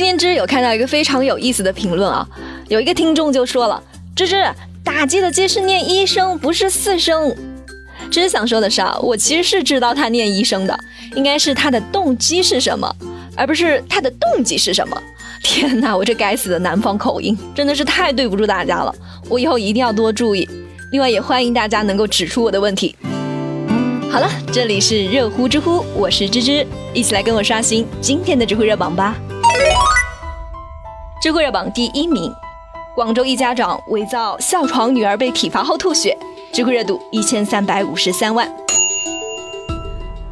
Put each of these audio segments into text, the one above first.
今天芝有看到一个非常有意思的评论啊，有一个听众就说了：“芝芝，打击的鸡是念一声，不是四声。”芝芝想说的是啊，我其实是知道他念一声的，应该是他的动机是什么，而不是他的动机是什么。天哪，我这该死的南方口音真的是太对不住大家了，我以后一定要多注意。另外也欢迎大家能够指出我的问题。好了，这里是热乎知乎，我是芝芝，一起来跟我刷新今天的知乎热榜吧。知乎热榜第一名，广州一家长伪造校床女儿被体罚后吐血，知乎热度一千三百五十三万。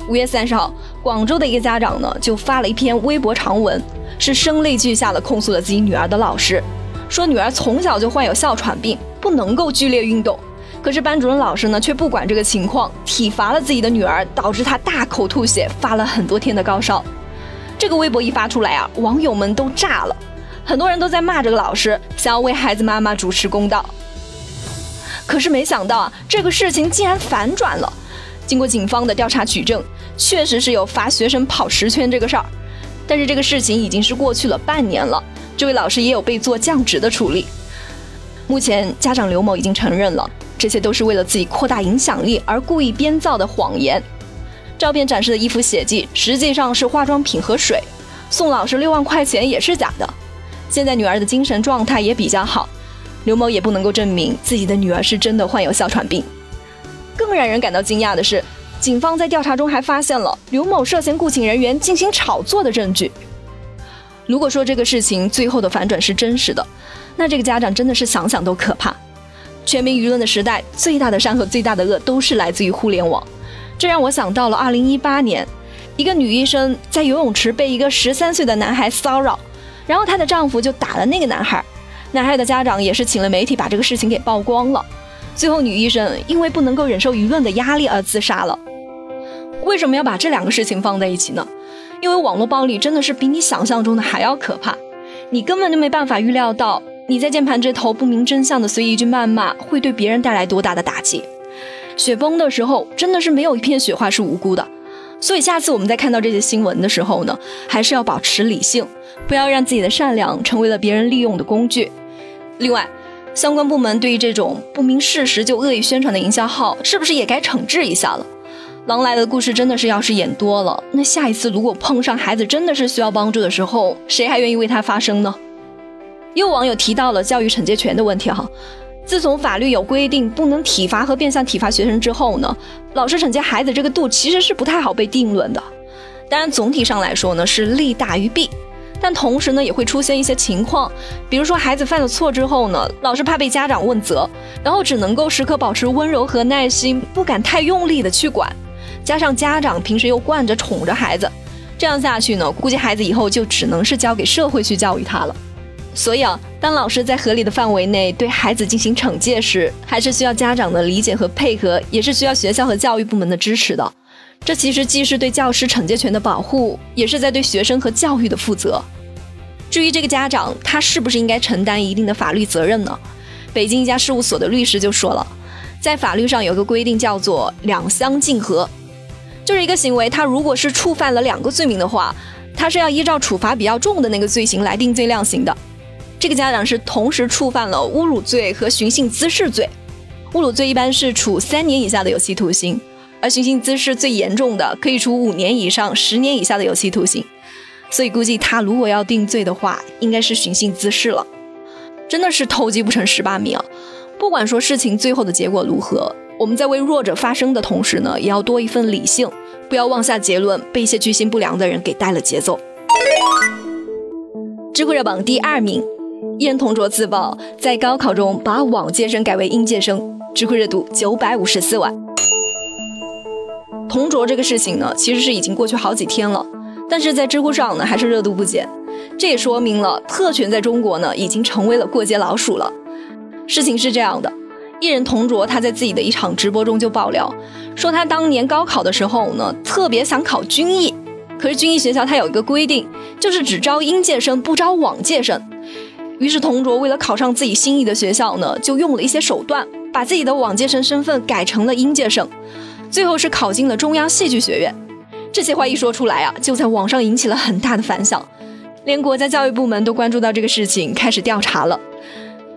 五月三十号，广州的一个家长呢就发了一篇微博长文，是声泪俱下的控诉了自己女儿的老师，说女儿从小就患有哮喘病，不能够剧烈运动。可是班主任老师呢，却不管这个情况，体罚了自己的女儿，导致她大口吐血，发了很多天的高烧。这个微博一发出来啊，网友们都炸了，很多人都在骂这个老师，想要为孩子妈妈主持公道。可是没想到啊，这个事情竟然反转了。经过警方的调查取证，确实是有罚学生跑十圈这个事儿，但是这个事情已经是过去了半年了，这位老师也有被做降职的处理。目前家长刘某已经承认了。这些都是为了自己扩大影响力而故意编造的谎言。照片展示的衣服血迹实际上是化妆品和水，送老师六万块钱也是假的。现在女儿的精神状态也比较好，刘某也不能够证明自己的女儿是真的患有哮喘病。更让人感到惊讶的是，警方在调查中还发现了刘某涉嫌雇请人员进行炒作的证据。如果说这个事情最后的反转是真实的，那这个家长真的是想想都可怕。全民舆论的时代，最大的善和最大的恶都是来自于互联网。这让我想到了2018年，一个女医生在游泳池被一个13岁的男孩骚扰，然后她的丈夫就打了那个男孩。男孩的家长也是请了媒体把这个事情给曝光了。最后，女医生因为不能够忍受舆论的压力而自杀了。为什么要把这两个事情放在一起呢？因为网络暴力真的是比你想象中的还要可怕，你根本就没办法预料到。你在键盘这头不明真相的随意一句谩骂，会对别人带来多大的打击？雪崩的时候，真的是没有一片雪花是无辜的。所以下次我们在看到这些新闻的时候呢，还是要保持理性，不要让自己的善良成为了别人利用的工具。另外，相关部门对于这种不明事实就恶意宣传的营销号，是不是也该惩治一下了？狼来的故事真的是要是演多了，那下一次如果碰上孩子真的是需要帮助的时候，谁还愿意为他发声呢？又网友提到了教育惩戒权的问题哈，自从法律有规定不能体罚和变相体罚学生之后呢，老师惩戒孩子这个度其实是不太好被定论的。当然总体上来说呢是利大于弊，但同时呢也会出现一些情况，比如说孩子犯了错之后呢，老师怕被家长问责，然后只能够时刻保持温柔和耐心，不敢太用力的去管，加上家长平时又惯着宠着孩子，这样下去呢，估计孩子以后就只能是交给社会去教育他了。所以啊，当老师在合理的范围内对孩子进行惩戒时，还是需要家长的理解和配合，也是需要学校和教育部门的支持的。这其实既是对教师惩戒权的保护，也是在对学生和教育的负责。至于这个家长，他是不是应该承担一定的法律责任呢？北京一家事务所的律师就说了，在法律上有个规定叫做“两相竞合”，就是一个行为，他如果是触犯了两个罪名的话，他是要依照处罚比较重的那个罪行来定罪量刑的。这个家长是同时触犯了侮辱罪和寻衅滋事罪，侮辱罪一般是处三年以下的有期徒刑，而寻衅滋事最严重的可以处五年以上十年以下的有期徒刑。所以估计他如果要定罪的话，应该是寻衅滋事了。真的是偷鸡不成蚀把米啊！不管说事情最后的结果如何，我们在为弱者发声的同时呢，也要多一份理性，不要妄下结论，被一些居心不良的人给带了节奏。知乎热榜第二名。一人同桌自曝在高考中把往届生改为应届生，知乎热度九百五十四万。同桌这个事情呢，其实是已经过去好几天了，但是在知乎上呢，还是热度不减。这也说明了特权在中国呢，已经成为了过街老鼠了。事情是这样的，一人同桌他在自己的一场直播中就爆料，说他当年高考的时候呢，特别想考军艺，可是军艺学校它有一个规定，就是只招应届生，不招往届生。于是，同桌为了考上自己心仪的学校呢，就用了一些手段，把自己的往届生身份改成了应届生，最后是考进了中央戏剧学院。这些话一说出来啊，就在网上引起了很大的反响。连国家教育部门都关注到这个事情，开始调查了。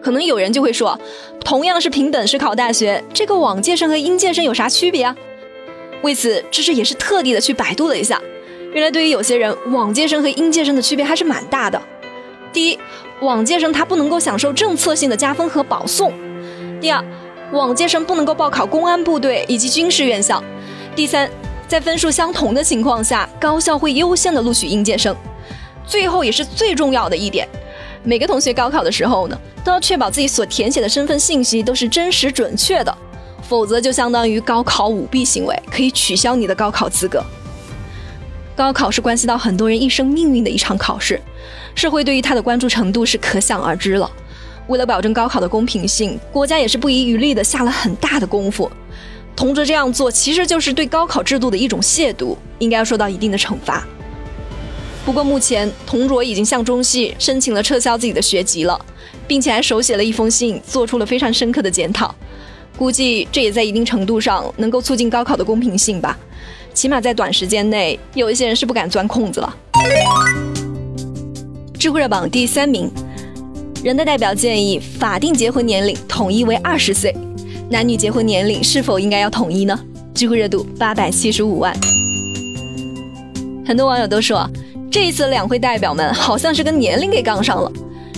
可能有人就会说，同样是凭本事考大学，这个往届生和应届生有啥区别啊？为此，知识也是特地的去百度了一下，原来对于有些人，往届生和应届生的区别还是蛮大的。第一，往届生他不能够享受政策性的加分和保送；第二，往届生不能够报考公安部队以及军事院校；第三，在分数相同的情况下，高校会优先的录取应届生。最后也是最重要的一点，每个同学高考的时候呢，都要确保自己所填写的身份信息都是真实准确的，否则就相当于高考舞弊行为，可以取消你的高考资格。高考是关系到很多人一生命运的一场考试，社会对于他的关注程度是可想而知了。为了保证高考的公平性，国家也是不遗余力的下了很大的功夫。同着这样做，其实就是对高考制度的一种亵渎，应该要受到一定的惩罚。不过目前，同卓已经向中戏申请了撤销自己的学籍了，并且还手写了一封信，做出了非常深刻的检讨。估计这也在一定程度上能够促进高考的公平性吧。起码在短时间内，有一些人是不敢钻空子了。知乎热榜第三名，人大代表建议法定结婚年龄统一为二十岁，男女结婚年龄是否应该要统一呢？知乎热度八百七十五万。很多网友都说。这一次两会代表们好像是跟年龄给杠上了。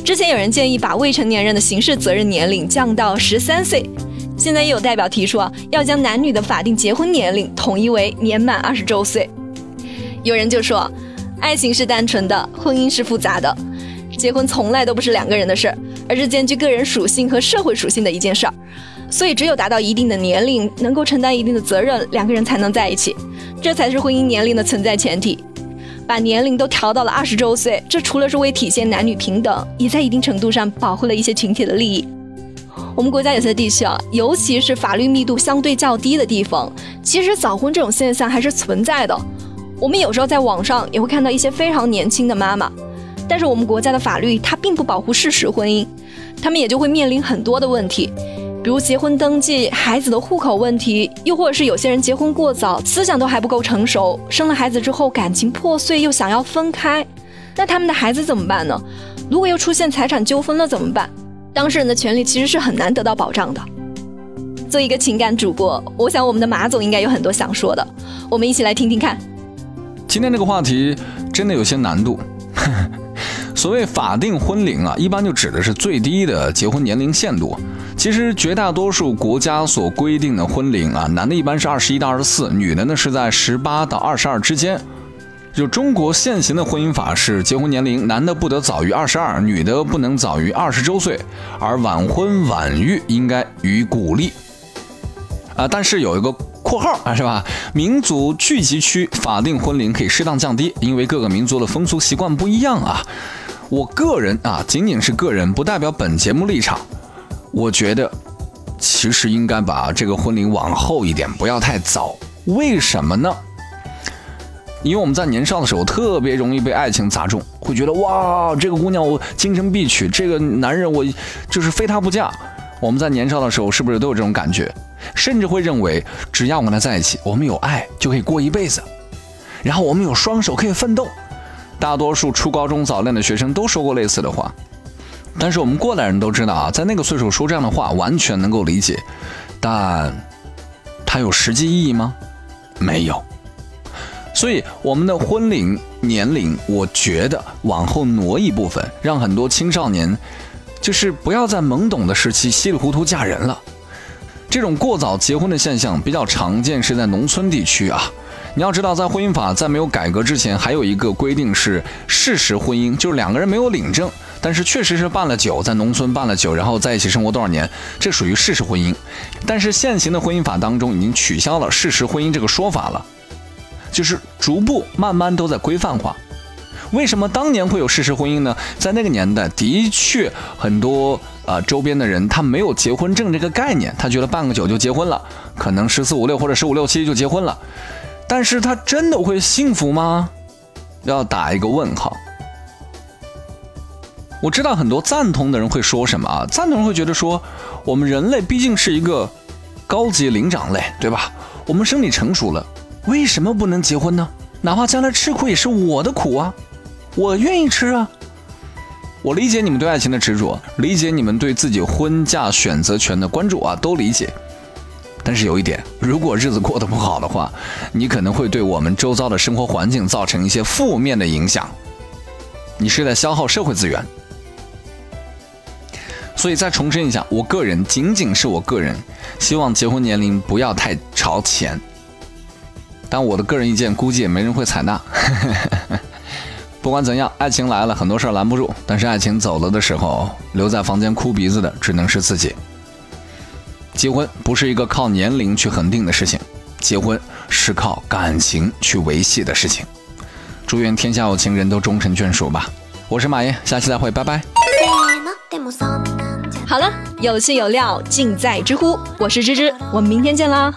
之前有人建议把未成年人的刑事责任年龄降到十三岁，现在也有代表提出啊，要将男女的法定结婚年龄统一为年满二十周岁。有人就说，爱情是单纯的，婚姻是复杂的，结婚从来都不是两个人的事儿，而是兼具个人属性和社会属性的一件事儿。所以只有达到一定的年龄，能够承担一定的责任，两个人才能在一起，这才是婚姻年龄的存在前提。把年龄都调到了二十周岁，这除了是为体现男女平等，也在一定程度上保护了一些群体的利益。我们国家有些地区啊，尤其是法律密度相对较低的地方，其实早婚这种现象还是存在的。我们有时候在网上也会看到一些非常年轻的妈妈，但是我们国家的法律它并不保护事实婚姻，他们也就会面临很多的问题。比如结婚登记、孩子的户口问题，又或者是有些人结婚过早，思想都还不够成熟，生了孩子之后感情破碎，又想要分开，那他们的孩子怎么办呢？如果又出现财产纠纷了怎么办？当事人的权利其实是很难得到保障的。作为一个情感主播，我想我们的马总应该有很多想说的，我们一起来听听看。今天这个话题真的有些难度。所谓法定婚龄啊，一般就指的是最低的结婚年龄限度。其实绝大多数国家所规定的婚龄啊，男的一般是二十一到二十四，女的呢是在十八到二十二之间。就中国现行的婚姻法是，结婚年龄男的不得早于二十二，女的不能早于二十周岁，而晚婚晚育应该予以鼓励。啊，但是有一个括号啊，是吧？民族聚集区法定婚龄可以适当降低，因为各个民族的风俗习惯不一样啊。我个人啊，仅仅是个人，不代表本节目立场。我觉得，其实应该把这个婚龄往后一点，不要太早。为什么呢？因为我们在年少的时候，特别容易被爱情砸中，会觉得哇，这个姑娘我终成必娶，这个男人我就是非他不嫁。我们在年少的时候，是不是都有这种感觉？甚至会认为，只要我跟他在一起，我们有爱就可以过一辈子，然后我们有双手可以奋斗。大多数初高中早恋的学生都说过类似的话。但是我们过来人都知道啊，在那个岁数说这样的话完全能够理解，但它有实际意义吗？没有。所以我们的婚龄年龄，我觉得往后挪一部分，让很多青少年就是不要在懵懂的时期稀里糊涂嫁人了。这种过早结婚的现象比较常见，是在农村地区啊。你要知道，在婚姻法在没有改革之前，还有一个规定是事实婚姻，就是两个人没有领证。但是确实是办了酒，在农村办了酒，然后在一起生活多少年，这属于事实婚姻。但是现行的婚姻法当中已经取消了事实婚姻这个说法了，就是逐步慢慢都在规范化。为什么当年会有事实婚姻呢？在那个年代，的确很多啊周边的人他没有结婚证这个概念，他觉得办个酒就结婚了，可能十四五六或者十五六七就结婚了。但是他真的会幸福吗？要打一个问号。我知道很多赞同的人会说什么啊？赞同人会觉得说，我们人类毕竟是一个高级灵长类，对吧？我们生理成熟了，为什么不能结婚呢？哪怕将来吃苦也是我的苦啊！我愿意吃啊。我理解你们对爱情的执着，理解你们对自己婚嫁选择权的关注啊，都理解。但是有一点，如果日子过得不好的话，你可能会对我们周遭的生活环境造成一些负面的影响。你是在消耗社会资源。所以再重申一下，我个人仅仅是我个人，希望结婚年龄不要太朝前。但我的个人意见估计也没人会采纳。不管怎样，爱情来了，很多事儿拦不住；但是爱情走了的时候，留在房间哭鼻子的只能是自己。结婚不是一个靠年龄去恒定的事情，结婚是靠感情去维系的事情。祝愿天下有情人都终成眷属吧！我是马爷，下期再会，拜拜。好了，有趣有料尽在知乎，我是芝芝，我们明天见啦。